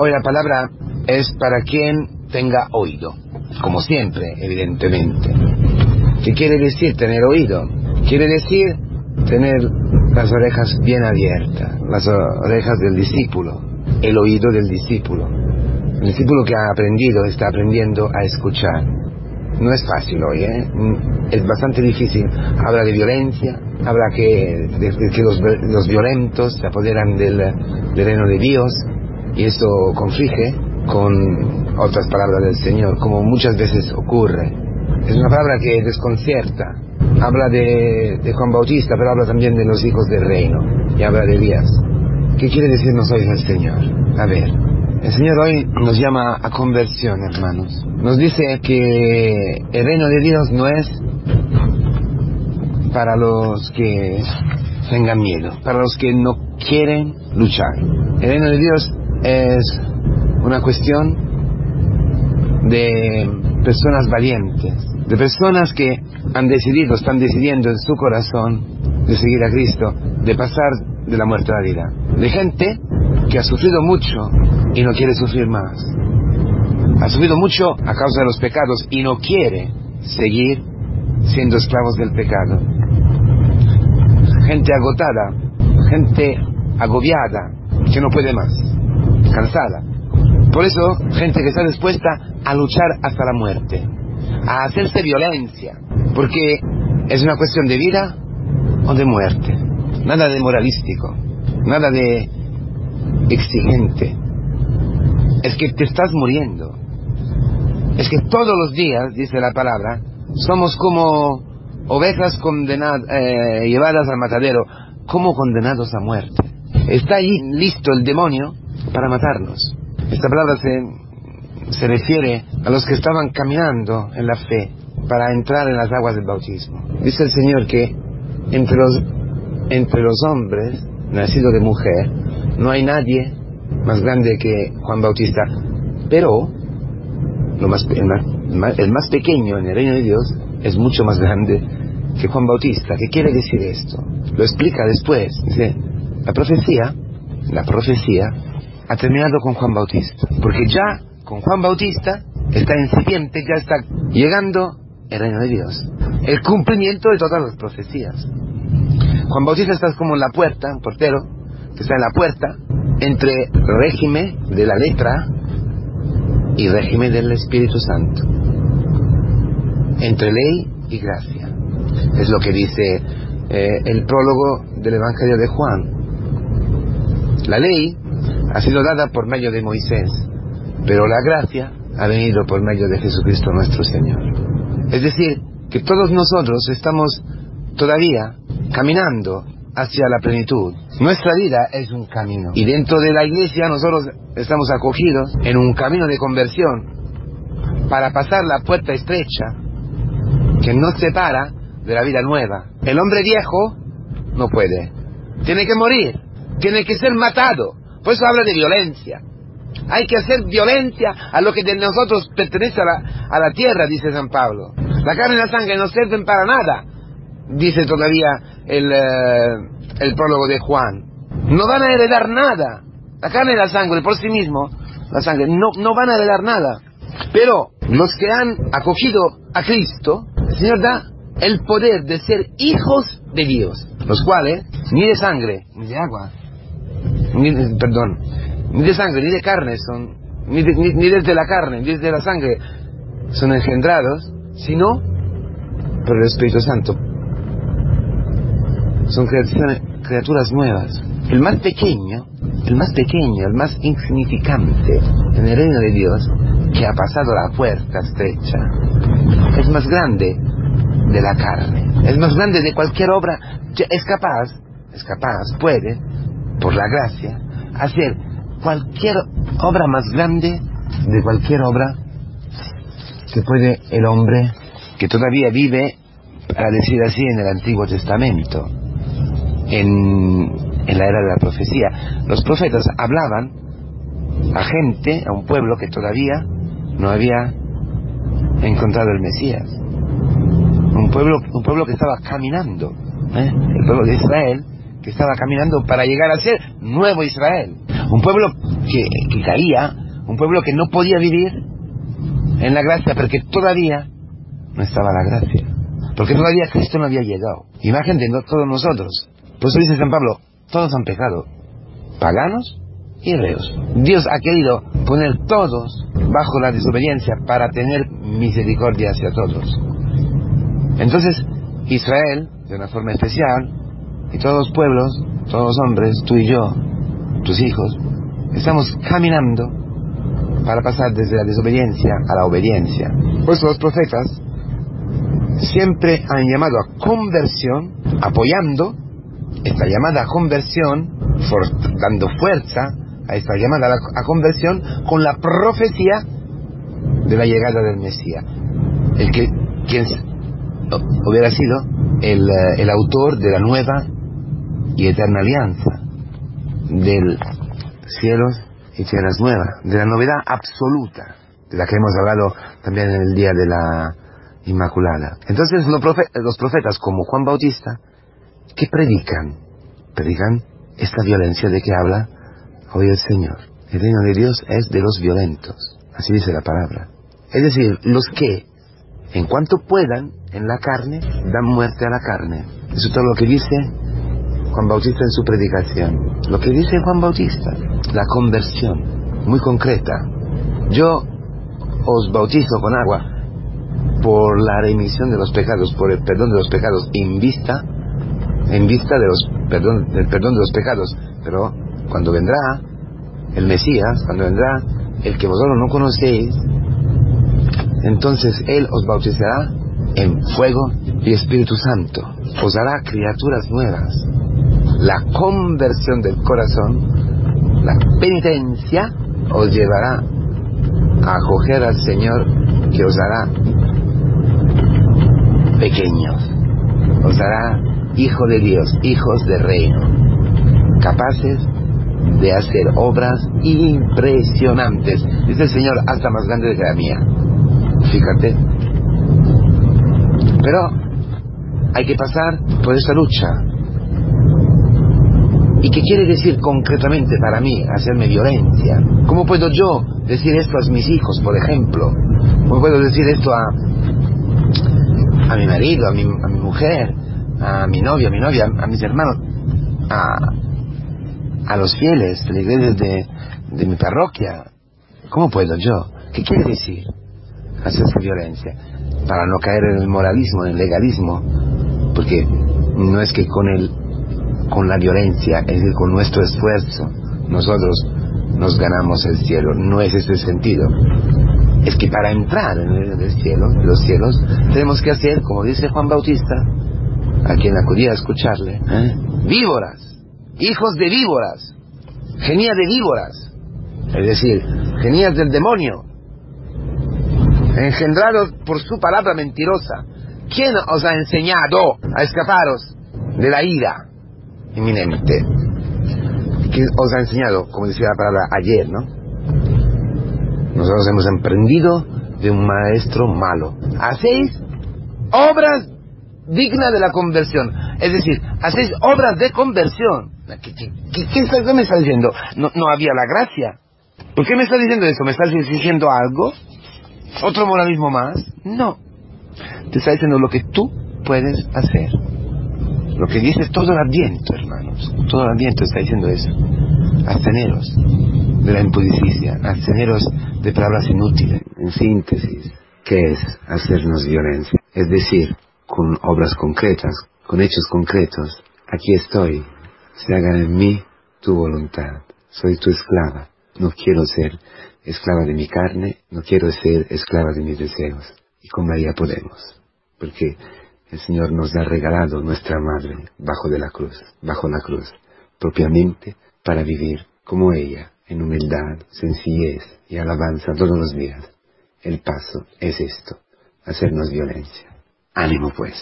Hoy la palabra es para quien tenga oído, como siempre, evidentemente. ¿Qué quiere decir tener oído? Quiere decir tener las orejas bien abiertas, las orejas del discípulo, el oído del discípulo. El discípulo que ha aprendido está aprendiendo a escuchar. No es fácil hoy, ¿eh? es bastante difícil. Habla de violencia, habla que, de, que los, violentos se apoderan del, del reino de Dios y eso conflige con otras palabras del Señor, como muchas veces ocurre. Es una palabra que desconcierta. Habla de, Juan Bautista, pero habla también de los hijos del reino y habla de Elías. ¿Qué quiere decirnos hoy el Señor? A ver, el Señor hoy nos llama a conversión, hermanos. Nos dice que el reino de Dios no es para los que tengan miedo, para los que no quieren luchar. El reino de Dios es una cuestión de personas valientes, de personas que han decidido, están decidiendo en su corazón de seguir a Cristo, de pasar de la muerte a la vida, de gente que ha sufrido mucho y no quiere sufrir más. Ha sufrido mucho a causa de los pecados y no quiere seguir siendo esclavos del pecado. Gente agotada, gente agobiada, que no puede más, cansada. Por eso, gente que está dispuesta a luchar hasta la muerte, a hacerse violencia, porque es una cuestión de vida o de muerte. Nada de moralístico, nada de exigente. Es que te estás muriendo. Es que todos los días, dice la palabra, somos como ovejas condenadas, eh, llevadas al matadero, como condenados a muerte. Está allí listo el demonio para matarnos. Esta palabra se, se refiere a los que estaban caminando en la fe para entrar en las aguas del bautismo. Dice el Señor que entre los, entre los hombres nacidos de mujer no hay nadie más grande que Juan Bautista, pero el, más, el más pequeño en el reino de Dios es mucho más grande que Juan Bautista. ¿Qué quiere decir esto? Lo explica después. Dice, la profecía, la profecía ha terminado con Juan Bautista, porque ya con Juan Bautista está incipiente, ya está llegando el reino de Dios, el cumplimiento de todas las profecías. Juan Bautista está como en la puerta, un portero, que está en la puerta entre régimen de la letra y régimen del Espíritu Santo, entre ley y gracia. Es lo que dice eh, el prólogo del Evangelio de Juan. La ley ha sido dada por medio de Moisés, pero la gracia ha venido por medio de Jesucristo nuestro Señor. Es decir, que todos nosotros estamos todavía caminando hacia la plenitud. Nuestra vida es un camino. Y dentro de la iglesia nosotros estamos acogidos en un camino de conversión para pasar la puerta estrecha que nos separa de la vida nueva. El hombre viejo no puede. Tiene que morir. Tiene que ser matado. Por eso habla de violencia. Hay que hacer violencia a lo que de nosotros pertenece a la, tierra, dice San Pablo. La carne y la sangre no sirven para nada dice todavía el, eh, el prólogo de Juan. No van a heredar nada. La carne y la sangre por sí mismo, la sangre, no, no van a heredar nada. Pero los que han acogido a Cristo, el Señor da el poder de ser hijos de Dios, los cuales ni de sangre, ni de agua, ni perdón, ni de sangre, ni de carne son, ni, ni desde la carne, ni desde la sangre son engendrados, sino por el Espíritu Santo, son criaturas nuevas. El más pequeño, el más pequeño, el más insignificante en el reino de Dios, que ha pasado la puerta estrecha, es más grande de la carne, es más grande de cualquier obra, es capaz, es capaz, puede, por la gracia, hacer cualquier obra más grande de cualquier obra que puede el hombre que todavía vive, para decir así, en el Antiguo Testamento en, la era de la profecía. Los profetas hablaban a gente, a un pueblo que todavía no había encontrado el Mesías. Un pueblo, un pueblo que estaba caminando, ¿eh? el pueblo de Israel, estaba caminando para llegar a ser nuevo Israel. Un pueblo que, que caía, un pueblo que no podía vivir en la gracia porque todavía no estaba la gracia. Porque todavía Cristo no había llegado. Imagen de no, todos nosotros. Por eso dice San Pablo, todos han pecado. Paganos y reos. Dios ha querido poner todos bajo la desobediencia para tener misericordia hacia todos. Entonces, Israel, de una forma especial, y todos los pueblos, todos los hombres, tú y yo, tus hijos, estamos caminando para pasar desde la desobediencia a la obediencia. Por eso los profetas siempre han llamado a conversión, apoyando esta llamada a conversión, dando fuerza a esta llamada a conversión con la profecía de la llegada del Mesías. El que quien hubiera sido el, eh, el autor de la nueva y eterna alianza del cielos y tierras nuevas, de la novedad absoluta, de la que hemos hablado también en el día de la Inmaculada. Entonces los profetas como Juan Bautista, ¿qué predican? Predican esta violencia de que habla hoy el Señor. El reino de Dios es de los violentos, así dice la palabra. Es decir, los que, en cuanto puedan, en la carne, dan muerte a la carne. Eso es todo lo que dice Juan Bautista en su predicación. Lo que dice Juan Bautista, la conversión, muy concreta. Yo os bautizo con agua por la remisión de los pecados, por el perdón de los pecados, en vista, en vista de los perdón, del perdón de los pecados. Pero cuando vendrá el Mesías, cuando vendrá el que vosotros no conocéis, entonces Él os bautizará en fuego y Espíritu Santo. Os hará criaturas nuevas. La conversión del corazón, la penitencia, os llevará a acoger al Señor que os hará pequeños. Os hará hijo de Dios, hijos de reino, capaces de hacer obras impresionantes. Dice el Señor, hasta más grande que la mía. Fíjate. Pero hay que pasar por esa lucha. ¿Y qué quiere decir concretamente para mí hacerme violencia? ¿Cómo puedo yo decir esto a mis hijos, por ejemplo? ¿Cómo puedo decir esto a, a mi marido, a mi, mujer, a mi novia, a mi novia, a mis hermanos, a, a los fieles de la iglesia de, de mi parroquia. ¿Cómo puedo yo? ¿Qué quiere decir hacerse violencia? Para no caer en el moralismo, en el legalismo, porque no es que con el con la violencia, es decir, con nuestro esfuerzo, nosotros nos ganamos el cielo. No es ese sentido es que para entrar en el cielo, los cielos, tenemos que hacer, como dice Juan Bautista, a quien acudía a escucharle, ¿eh? víboras, hijos de víboras, genia de víboras, es decir, genias del demonio, engendrados por su palabra mentirosa. ¿Quién os ha enseñado a escaparos de la ira inminente? ¿Quién os ha enseñado, como decía la palabra ayer, no? Nosotros hemos emprendido de un maestro malo. Hacéis obras dignas de la conversión. Es decir, hacéis obras de conversión. ¿Qué, qué, me está diciendo? No, había la gracia. ¿Por qué me está diciendo eso? ¿Me estás diciendo algo? ¿Otro moralismo más? No. Te está diciendo lo que tú puedes hacer. Lo que dice todo el adviento, hermanos. Todo el adviento está diciendo eso. Absteneros de la impudicicia, absteneros de palabras inútiles. En síntesis, ¿qué es hacernos violencia? Es decir, con obras concretas, con hechos concretos. Aquí estoy, se haga en mí tu voluntad. Soy tu esclava. No quiero ser esclava de mi carne, no quiero ser esclava de mis deseos. Y con María podemos, porque el Señor nos ha regalado nuestra madre bajo de la cruz, bajo la cruz, propiamente para vivir como ella, en humildad, sencillez y alabanza todos los días. El paso es esto, hacernos violencia. Ánimo pues.